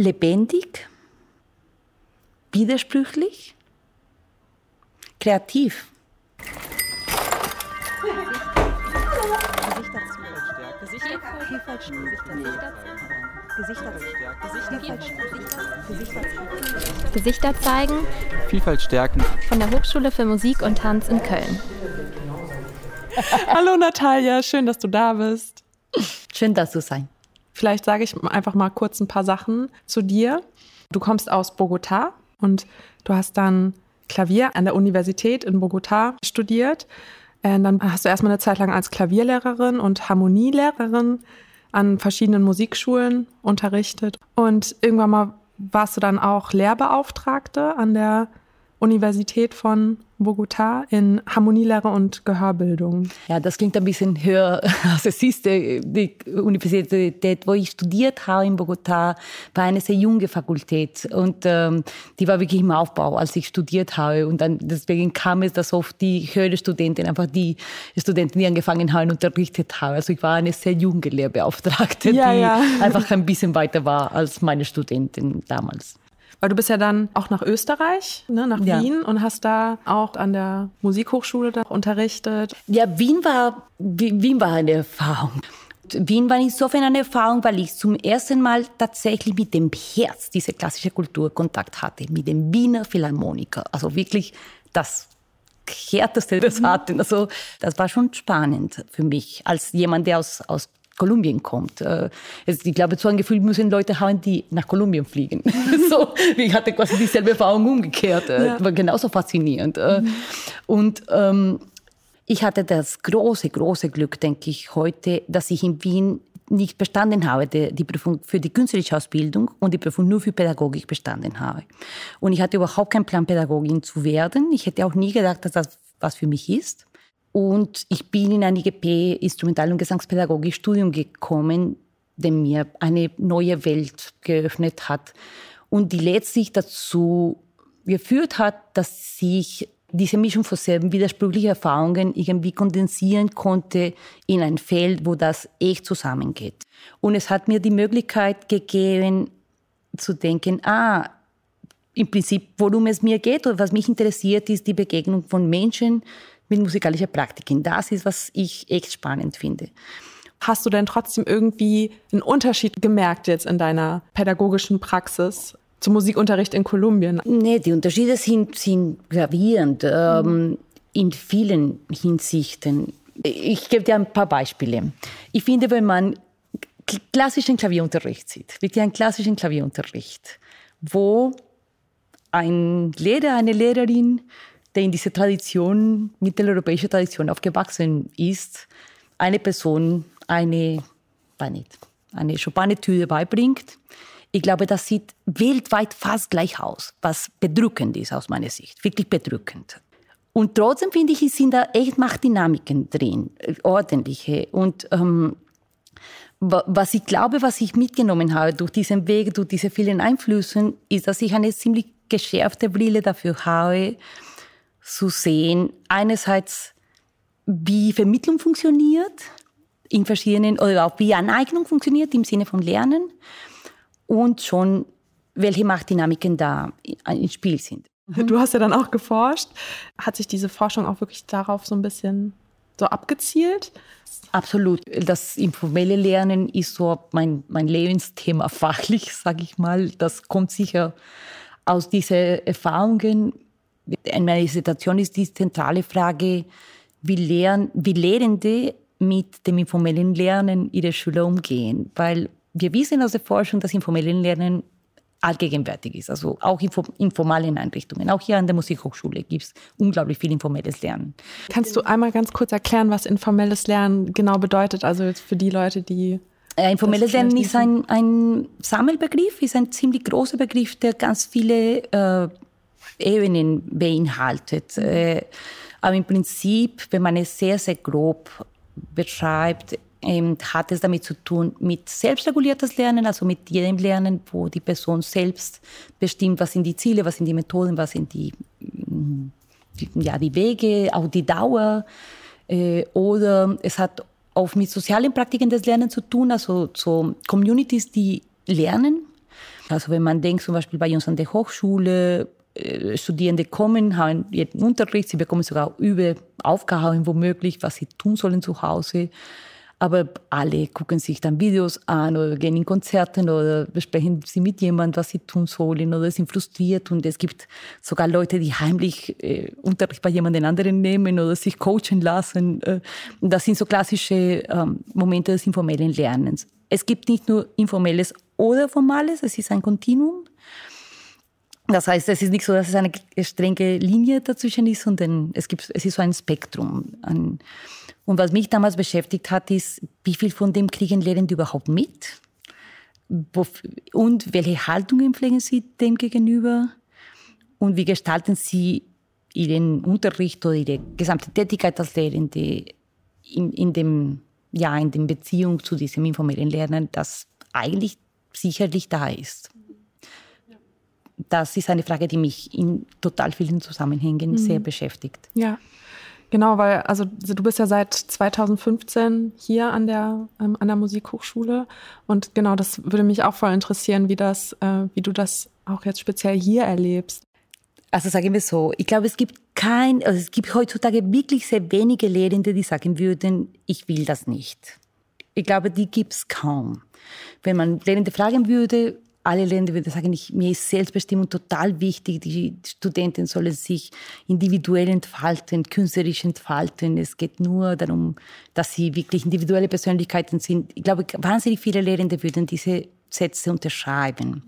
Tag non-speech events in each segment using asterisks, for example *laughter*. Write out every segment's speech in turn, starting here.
lebendig, widersprüchlich, kreativ. Gesichter zeigen. Vielfalt stärken. Von der Hochschule für Musik und Tanz in Köln. Hallo Natalia, schön, dass du da bist. Schön, dass du sein. Vielleicht sage ich einfach mal kurz ein paar Sachen zu dir. Du kommst aus Bogotá und du hast dann Klavier an der Universität in Bogotá studiert. Und äh, dann hast du erstmal eine Zeit lang als Klavierlehrerin und Harmonielehrerin an verschiedenen Musikschulen unterrichtet. Und irgendwann mal warst du dann auch Lehrbeauftragte an der Universität von Bogotá in Harmonielehre und Gehörbildung. Ja, das klingt ein bisschen höher, *laughs* als es ist. Die Universität, wo ich studiert habe in Bogotá, war eine sehr junge Fakultät und ähm, die war wirklich im Aufbau, als ich studiert habe. Und dann deswegen kam es, dass oft die höhere Studenten, einfach die Studenten, die angefangen haben, unterrichtet haben. Also ich war eine sehr junge Lehrbeauftragte, ja, die ja. einfach ein bisschen weiter war als meine Studenten damals. Weil du bist ja dann auch nach Österreich, ne, nach Ja. Wien und hast da auch an der Musikhochschule da unterrichtet. Ja, Wien war, Wien war eine Erfahrung. Wien war insofern eine Erfahrung, weil ich zum ersten Mal tatsächlich mit dem Herz dieser klassischen Kultur Kontakt hatte, mit dem Wiener Philharmoniker. Also wirklich das Härteste des hatten. Also das war schon spannend für mich, als jemand, der aus, aus Kolumbien kommt. Äh, es- Ich glaube, so ein Gefühl müssen Leute haben, die nach Kolumbien fliegen. *laughs* so, ich hatte quasi dieselbe Erfahrung umgekehrt. Äh, Ja. War genauso faszinierend. Äh, Und ähm, ich hatte das große, große Glück, denke ich, heute, dass ich in Wien nicht bestanden habe, die, die Prüfung für die künstlerische Ausbildung und die Prüfung nur für Pädagogik bestanden habe. Und ich hatte überhaupt keinen Plan, Pädagogin zu werden. Ich hätte auch nie gedacht, dass das was für mich ist. Und ich bin in ein IGP Instrumental- und Gesangspädagogik-Studium gekommen, der mir eine neue Welt geöffnet hat und die letztlich dazu geführt hat, dass ich diese Mischung von sehr widersprüchlichen Erfahrungen irgendwie kondensieren konnte in ein Feld, wo das echt zusammengeht. Und es hat mir die Möglichkeit gegeben, zu denken, ah, im Prinzip, worum es mir geht oder was mich interessiert, ist die Begegnung von Menschen mit musikalischer Praktiken. Das ist, was ich echt spannend finde. Hast du denn trotzdem irgendwie einen Unterschied gemerkt jetzt in deiner pädagogischen Praxis zum Musikunterricht in Kolumbien? Nee, die Unterschiede sind, sind gravierend ähm, in vielen Hinsichten. Ich gebe dir ein paar Beispiele. Ich finde, wenn man klassischen Klavierunterricht sieht, wirklich einen klassischen Klavierunterricht, wo ein Lehrer, eine Lehrerin, der in dieser Tradition, mitteleuropäischer Tradition aufgewachsen ist, eine Person eine, eine Chopin-Etüde beibringt. Ich glaube, das sieht weltweit fast gleich aus, was bedrückend ist aus meiner Sicht, wirklich bedrückend. Und trotzdem finde ich, es sind da echt Machtdynamiken drin, äh, ordentliche. Und ähm, wa- was ich glaube, was ich mitgenommen habe durch diesen Weg, durch diese vielen Einflüsse, ist, dass ich eine ziemlich geschärfte Brille dafür habe, zu sehen, einerseits, wie Vermittlung funktioniert in verschiedenen, oder auch wie Aneignung funktioniert im Sinne von Lernen und schon, welche Machtdynamiken da im Spiel sind. Du hast ja dann auch geforscht. Hat sich diese Forschung auch wirklich darauf so ein bisschen so abgezielt? Absolut. Das informelle Lernen ist so mein, mein Lebensthema *laughs* fachlich, sage ich mal. Das kommt sicher aus diesen Erfahrungen. In meiner Dissertation ist die zentrale Frage, wie, Lehren, wie Lehrende mit dem informellen Lernen ihrer Schüler umgehen. Weil wir wissen aus der Forschung, dass informelles Lernen allgegenwärtig ist. Also auch in informalen Einrichtungen. Auch hier an der Musikhochschule gibt es unglaublich viel informelles Lernen. Kannst du einmal ganz kurz erklären, was informelles Lernen genau bedeutet? Also jetzt für die Leute, die Äh, informelles Lernen ist ein, ein Sammelbegriff, ist ein ziemlich großer Begriff, der ganz viele äh, Ebenen beinhaltet. Äh, aber im Prinzip, wenn man es sehr, sehr grob beschreibt, ähm, hat es damit zu tun mit selbstreguliertes Lernen, also mit jedem Lernen, wo die Person selbst bestimmt, was sind die Ziele, was sind die Methoden, was sind die, mm, ja, die Wege, auch die Dauer. Äh, oder es hat oft mit sozialen Praktiken des Lernens zu tun, also so Communities, die lernen. Also wenn man denkt zum Beispiel bei uns an der Hochschule, Studierende kommen, haben ihren Unterricht, sie bekommen sogar über Aufgaben womöglich, was sie tun sollen zu Hause. Aber alle gucken sich dann Videos an oder gehen in Konzerten oder besprechen sie mit jemandem, was sie tun sollen oder sind frustriert. Und es gibt sogar Leute, die heimlich äh, Unterricht bei jemand anderen nehmen oder sich coachen lassen. Äh, das sind so klassische ähm, Momente des informellen Lernens. Es gibt nicht nur informelles oder formales, es ist ein Kontinuum. Das heißt, es ist nicht so, dass es eine strenge Linie dazwischen ist, sondern es, gibt, es ist so ein Spektrum. Und was mich damals beschäftigt hat, ist, wie viel von dem kriegen Lehrende überhaupt mit? Und welche Haltungen pflegen sie dem gegenüber? Und wie gestalten sie ihren Unterricht oder ihre gesamte Tätigkeit als Lehrende in, in, dem, ja, in der Beziehung zu diesem informellen Lernen, das eigentlich sicherlich da ist? Das ist eine Frage, die mich in total vielen Zusammenhängen mhm. sehr beschäftigt. Ja, genau, weil also du bist ja seit 2015 hier an der ähm, an der Musikhochschule und genau, das würde mich auch voll interessieren, wie das, äh, wie du das auch jetzt speziell hier erlebst. Also sagen wir so, ich glaube, es gibt kein, also es gibt heutzutage wirklich sehr wenige Lehrende, die sagen würden, ich will das nicht. Ich glaube, die gibt es kaum. Wenn man Lehrende fragen würde, alle Länder würden sagen, ich, mir ist Selbstbestimmung total wichtig. Die Studenten sollen sich individuell entfalten, künstlerisch entfalten. Es geht nur darum, dass sie wirklich individuelle Persönlichkeiten sind. Ich glaube, wahnsinnig viele Lehrende würden diese Sätze unterschreiben.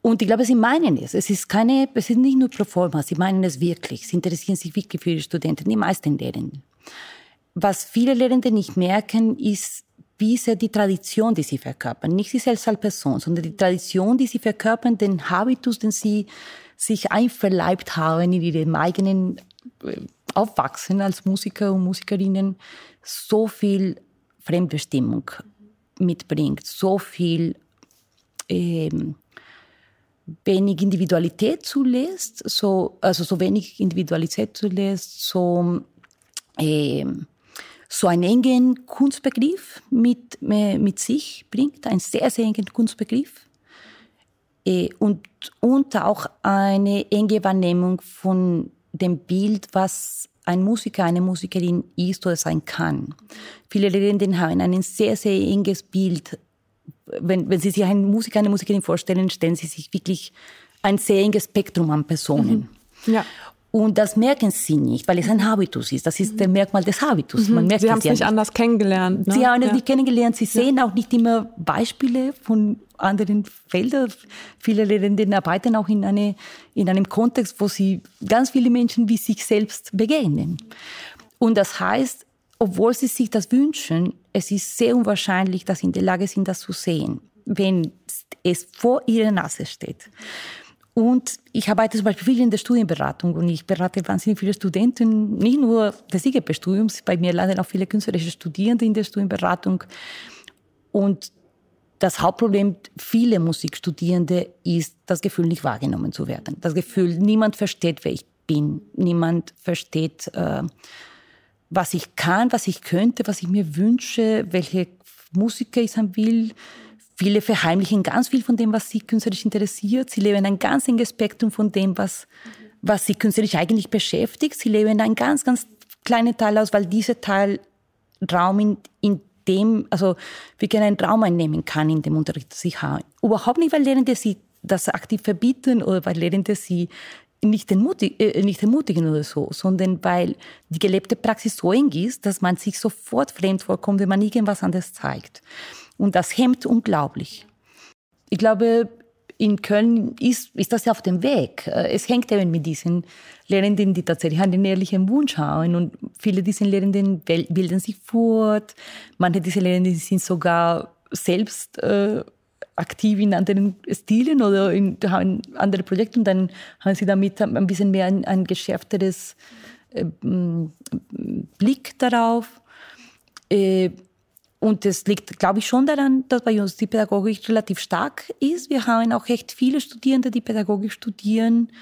Und ich glaube, sie meinen es. Es ist keine, es ist nicht nur pro forma, sie meinen es wirklich. Sie interessieren sich wirklich für ihre Studenten, die meisten Lehrenden. Was viele Lehrende nicht merken, ist, wie sehr die Tradition, die sie verkörpern, nicht sie selbst als Person, sondern die Tradition, die sie verkörpern, den Habitus, den sie sich einverleibt haben in ihrem eigenen äh, Aufwachsen als Musiker und Musikerinnen, so viel Fremdbestimmung mitbringt, so viel ähm, wenig Individualität zulässt, so, also so wenig Individualität zulässt, so ähm, so einen engen Kunstbegriff mit, mit sich bringt, einen sehr, sehr engen Kunstbegriff. Äh, und, und auch eine enge Wahrnehmung von dem Bild, was ein Musiker, eine Musikerin ist oder sein kann. Viele Lehrenden haben ein sehr, sehr enges Bild. Wenn, wenn Sie sich einen Musiker, eine Musikerin vorstellen, stellen Sie sich wirklich ein sehr enges Spektrum an Personen. Mhm. Ja. Und das merken sie nicht, weil es ein Habitus ist. Das ist der Merkmal des Habitus. Man merkt sie haben es nicht anders kennengelernt. Ne? Sie haben es ja. nicht kennengelernt. Sie sehen ja. auch nicht immer Beispiele von anderen Feldern. Viele Lehrenden arbeiten auch in, eine, in einem Kontext, wo sie ganz viele Menschen wie sich selbst begegnen. Und das heißt, obwohl sie sich das wünschen, es ist sehr unwahrscheinlich, dass sie in der Lage sind, das zu sehen, wenn es vor ihrer Nase steht. Und ich arbeite zum Beispiel viel in der Studienberatung und ich berate wahnsinnig viele Studenten, nicht nur des IGP-Studiums, bei mir landen auch viele künstlerische Studierende in der Studienberatung. Und das Hauptproblem vieler Musikstudierende ist das Gefühl, nicht wahrgenommen zu werden. Das Gefühl, niemand versteht, wer ich bin. Niemand versteht, äh, was ich kann, was ich könnte, was ich mir wünsche, welche Musiker ich sein will, Viele verheimlichen ganz viel von dem, was sie künstlerisch interessiert. Sie leben ein ganz enges Spektrum von dem, was, was sie künstlerisch eigentlich beschäftigt. Sie leben einen ganz, ganz kleinen Teil aus, weil dieser Teil Raum in, in dem, also wirklich einen Raum einnehmen kann in dem Unterricht, sie haben. Überhaupt nicht, weil Lehrende sie das aktiv verbieten oder weil Lehrende sie nicht, entmutig, äh, nicht ermutigen oder so, sondern weil die gelebte Praxis so eng ist, dass man sich sofort fremd vorkommt, wenn man irgendwas anderes zeigt. Und das hemmt unglaublich. Ich glaube, in Köln ist, ist das ja auf dem Weg. Äh, es hängt eben mit diesen Lehrenden, die tatsächlich einen ehrlichen Wunsch haben. Und viele dieser Lehrenden bilden sich fort. Manche dieser Lehrenden sind sogar selbst äh, aktiv in anderen Stilen oder in, haben andere Projekte und dann haben sie damit ein bisschen mehr ein, ein geschärfteres äh, Blick darauf. Äh, und das liegt, glaube ich, schon daran, dass bei uns die Pädagogik relativ stark ist. Wir haben auch echt viele Studierende, die Pädagogik studieren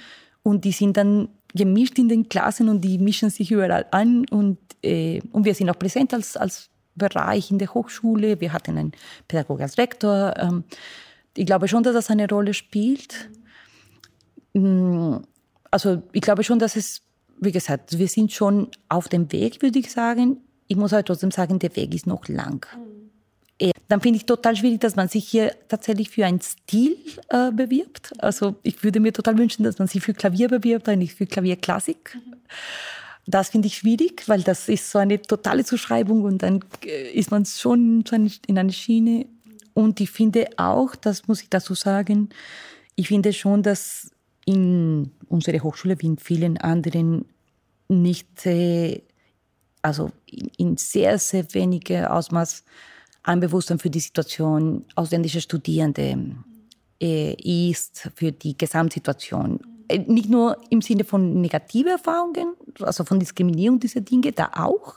und die sind dann gemischt in den Klassen und die mischen sich überall an und, äh, und wir sind auch präsent als, als Bereich in der Hochschule. Wir hatten einen Pädagogen als Rektor. Ähm, ich glaube schon, dass das eine Rolle spielt. Mm, also ich glaube schon, dass es, wie gesagt, wir sind schon auf dem Weg, würde ich sagen. Ich muss aber trotzdem sagen, der Weg ist noch lang. Mhm. Dann finde ich total schwierig, dass man sich hier tatsächlich für einen Stil äh, bewirbt. Also ich würde mir total wünschen, dass man sich für Klavier bewirbt, und nicht für Klavierklassik. Mhm. Das finde ich schwierig, weil das ist so eine totale Zuschreibung und dann äh, ist man schon in einer Schiene. Und ich finde auch, das muss ich dazu sagen, ich finde schon, dass in unserer Hochschule wie in vielen anderen nicht, äh, also in sehr, sehr weniger Ausmaß ein Bewusstsein für die Situation ausländischer Studierende äh, ist, für die Gesamtsituation. Äh, nicht nur im Sinne von negativen Erfahrungen, also von Diskriminierung dieser Dinge, da auch,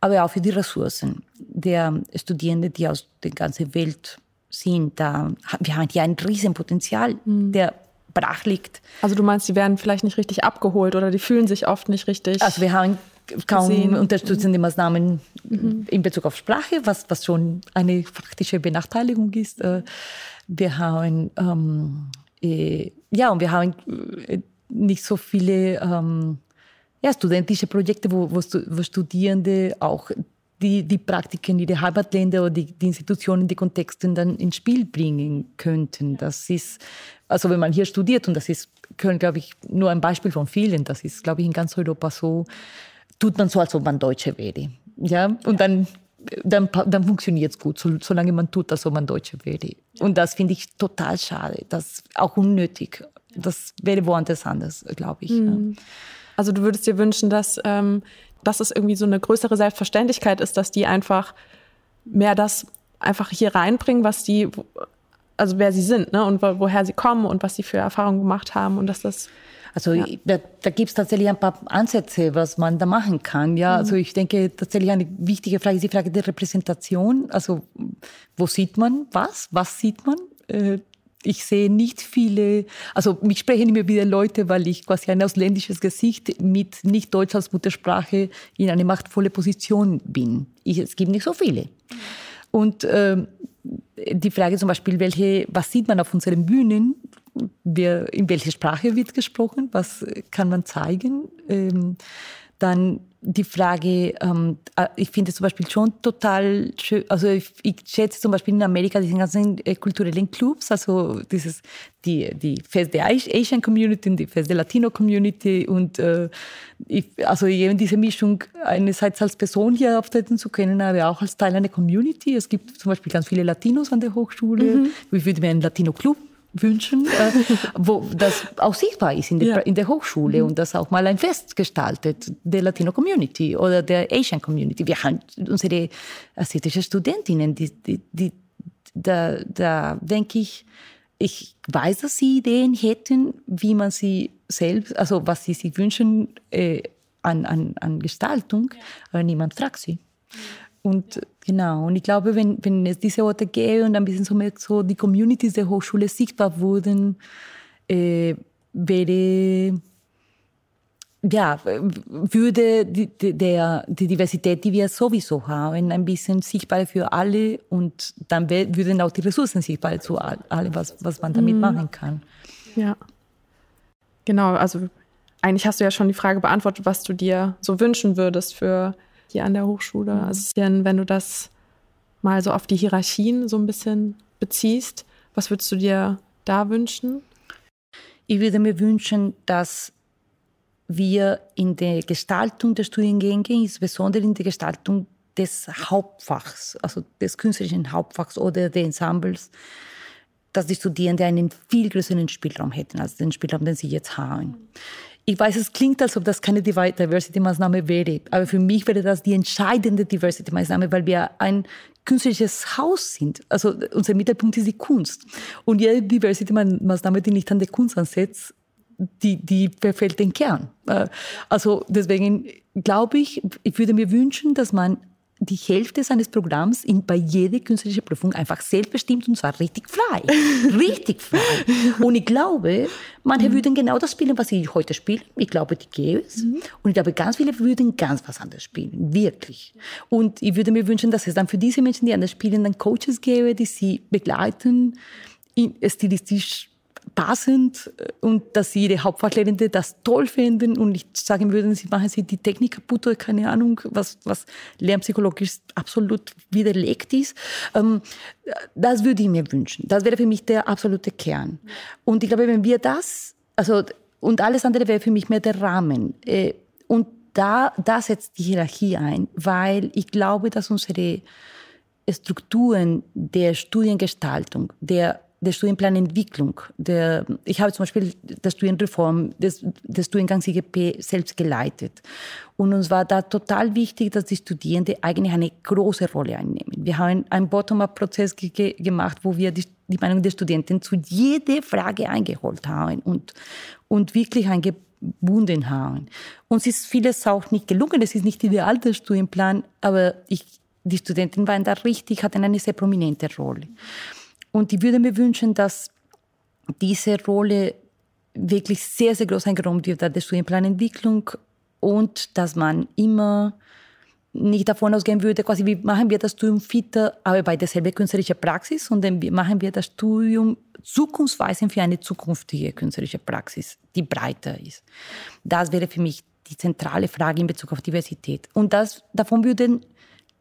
aber auch für die Ressourcen der Studierenden, die aus der ganzen Welt sind. Da, wir haben hier ein Riesenpotenzial, mhm. der brach liegt. Also du meinst, die werden vielleicht nicht richtig abgeholt oder die fühlen sich oft nicht richtig. Also wir haben kaum gesehen. unterstützende Maßnahmen mhm. in Bezug auf Sprache, was, was schon eine faktische Benachteiligung ist. Äh, wir haben ähm, äh, ja und wir haben äh, nicht so viele ähm, ja, studentische Projekte, wo, wo, wo Studierende auch die, die Praktiken, die die Heimatländer oder die, die Institutionen, die Kontexte dann ins Spiel bringen könnten. Das ist, also wenn man hier studiert, und das ist Köln, glaube ich, nur ein Beispiel von vielen, das ist, glaube ich, in ganz Europa so, tut man so, als ob man Deutsche wäre. Ja, und dann, dann, dann funktioniert es gut, so, solange man tut, als ob man Deutsche wäre. Und das finde ich total schade, das ist auch unnötig. Das wäre woanders anders, glaube ich. Mhm. Also du würdest dir wünschen, dass ähm, dass es irgendwie so eine größere Selbstverständlichkeit ist, dass die einfach mehr das einfach hier reinbringen, was die, also wer sie sind ne? und woher sie kommen und was sie für Erfahrungen gemacht haben und dass das also ja. da, da gibt es tatsächlich ein paar Ansätze, was man da machen kann. Ja, mhm. also ich denke tatsächlich eine wichtige Frage ist die Frage der Repräsentation. Also wo sieht man was? Was sieht man? Äh, ich sehe nicht viele, also mich sprechen immer wieder Leute, weil ich quasi ein ausländisches Gesicht mit nicht Deutsch als Muttersprache in eine machtvolle Position bin. Ich, es gibt nicht so viele. Und äh, die Frage zum Beispiel, welche, was sieht man auf unseren Bühnen? Wer, in welcher Sprache wird gesprochen? Was kann man zeigen? Ähm, dann die Frage, ähm, äh, ich finde zum Beispiel schon total schön, also ich, ich schätze zum Beispiel in Amerika diese ganzen äh, kulturellen Clubs, also dieses, die, die Fest der Asian Community und die Fest der Latino Community und äh, ich, also eben diese Mischung einerseits als Person hier auftreten zu können, aber auch als Teil einer Community. Es gibt zum Beispiel ganz viele Latinos an der Hochschule. Mhm. Ich würde mir einen Latino Club wünschen, äh, *laughs* wo das auch sichtbar ist in, die, ja. in der Hochschule mhm. und das auch mal ein Fest gestaltet der Latino Community oder der Asian Community. Wir haben unsere asiatische Studentinnen, die, die, die da, da denke ich, ich weiß, dass sie Ideen hätten, wie man sie selbst, also was sie sich wünschen äh, an, an, an Gestaltung, aber niemand fragt sie. Und genau, und ich glaube, wenn, wenn es diese Orte gäbe und ein bisschen so, mehr so die Communities der Hochschule sichtbar wurden, äh, wäre, ja, würde die, der, die Diversität, die wir sowieso haben, ein bisschen sichtbar für alle und dann würden auch die Ressourcen sichtbar zu alle, was, was man damit mhm. machen kann. Ja. Genau, also eigentlich hast du ja schon die Frage beantwortet, was du dir so wünschen würdest für hier an der Hochschule. Mhm. Also wenn du das mal so auf die Hierarchien so ein bisschen beziehst, was würdest du dir da wünschen? Ich würde mir wünschen, dass wir in der Gestaltung der Studiengänge, insbesondere in der Gestaltung des Hauptfachs, also des künstlerischen Hauptfachs oder der Ensembles, dass die Studierenden einen viel größeren Spielraum hätten als den Spielraum, den sie jetzt haben. Ich weiß, es klingt, als ob das keine Diversity-Maßnahme wäre, aber für mich wäre das die entscheidende Diversity-Maßnahme, weil wir ein künstlerisches Haus sind. Also unser Mittelpunkt ist die Kunst. Und jede Diversity-Maßnahme, die nicht an der Kunst ansetzt, die, die verfällt den Kern. Äh, also deswegen glaube ich, ich würde mir wünschen, dass man die Hälfte seines Programms in, bei jeder künstlerischen Prüfung einfach selbstbestimmt und zwar richtig frei. *laughs* richtig frei. Und ich glaube, manche mhm. würden genau das spielen, was sie heute spielen. Ich glaube, die gäbe es. Mhm. Und ich glaube, ganz viele würden ganz was anderes spielen. Wirklich. Und ich würde mir wünschen, dass es dann für diese Menschen, die anders spielen, dann Coaches gäbe, die sie begleiten stilistisch passend äh, und dass ihre Hauptfachlehrende das toll finden und nicht sagen würden, sie machen sie die Technik kaputt oder keine Ahnung, was, was lernpsychologisch absolut widerlegt ist. Ähm, das würde ich mir wünschen. Das wäre für mich der absolute Kern. Und ich glaube, wenn wir das, also, und alles andere wäre für mich mehr der Rahmen. Äh, und da, da setzt die Hierarchie ein, weil ich glaube, dass unsere Strukturen der Studiengestaltung, der der Studienplanentwicklung. Der, ich habe zum Beispiel der Studienreform des, des Studiengangs IGP selbst geleitet. Und uns war da total wichtig, dass die Studierenden eigentlich eine große Rolle einnehmen. Wir haben einen Bottom-up-Prozess ge gemacht, wo wir die, die, Meinung der Studenten zu jeder Frage eingeholt haben und, und wirklich eingebunden haben. Uns ist vieles auch nicht gelungen. Es ist nicht ideal, der Studienplan, aber ich, die Studenten waren da richtig, hatten eine sehr prominente Rolle. Und ich würde mir wünschen, dass diese Rolle wirklich sehr, sehr groß eingeräumt wird, der Studienplanentwicklung und dass man immer nicht davon ausgehen würde, quasi wie machen wir das Studium fitter, aber bei derselben künstlerischen Praxis, sondern wie machen wir das Studium zukunftsweisend für eine zukünftige künstlerische Praxis, die breiter ist. Das wäre für mich die zentrale Frage in Bezug auf Diversität. Und das, davon würden,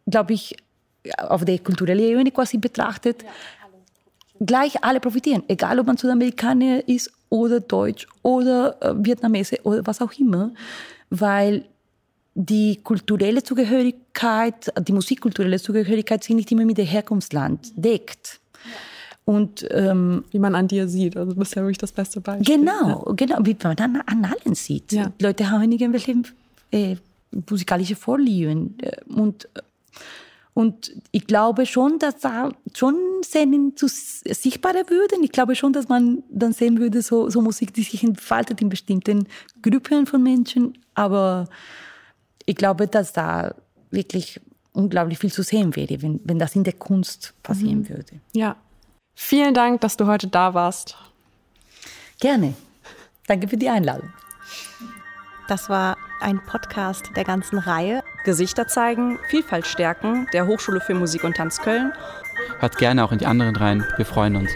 glaube ich, auf der kulturellen Ebene quasi betrachtet, ja gleich alle profitieren, egal ob man Südamerikaner ist oder Deutsch oder äh, Vietnamese oder was auch immer, weil die kulturelle Zugehörigkeit, die musikkulturelle Zugehörigkeit sich nicht immer mit dem Herkunftsland deckt. Und ähm, wie man an dir sieht, also du bist ja wirklich das beste Beispiel. Genau, ja. genau, wie man an, an allen sieht. Ja. Leute haben irgendwelche äh, musikalische Vorlieben und und ich glaube schon, dass da schon Szenen zu sichtbarer würden. Ich glaube schon, dass man dann sehen würde, so, so Musik, die sich entfaltet in bestimmten Gruppen von Menschen. Aber ich glaube, dass da wirklich unglaublich viel zu sehen wäre, wenn, wenn das in der Kunst passieren mhm. würde. Ja. Vielen Dank, dass du heute da warst. Gerne. Danke für die Einladung. Das war ein Podcast der ganzen Reihe. Gesichter zeigen, Vielfalt stärken, der Hochschule für Musik und Tanz Köln. Hört gerne auch in die anderen rein. Wir freuen uns.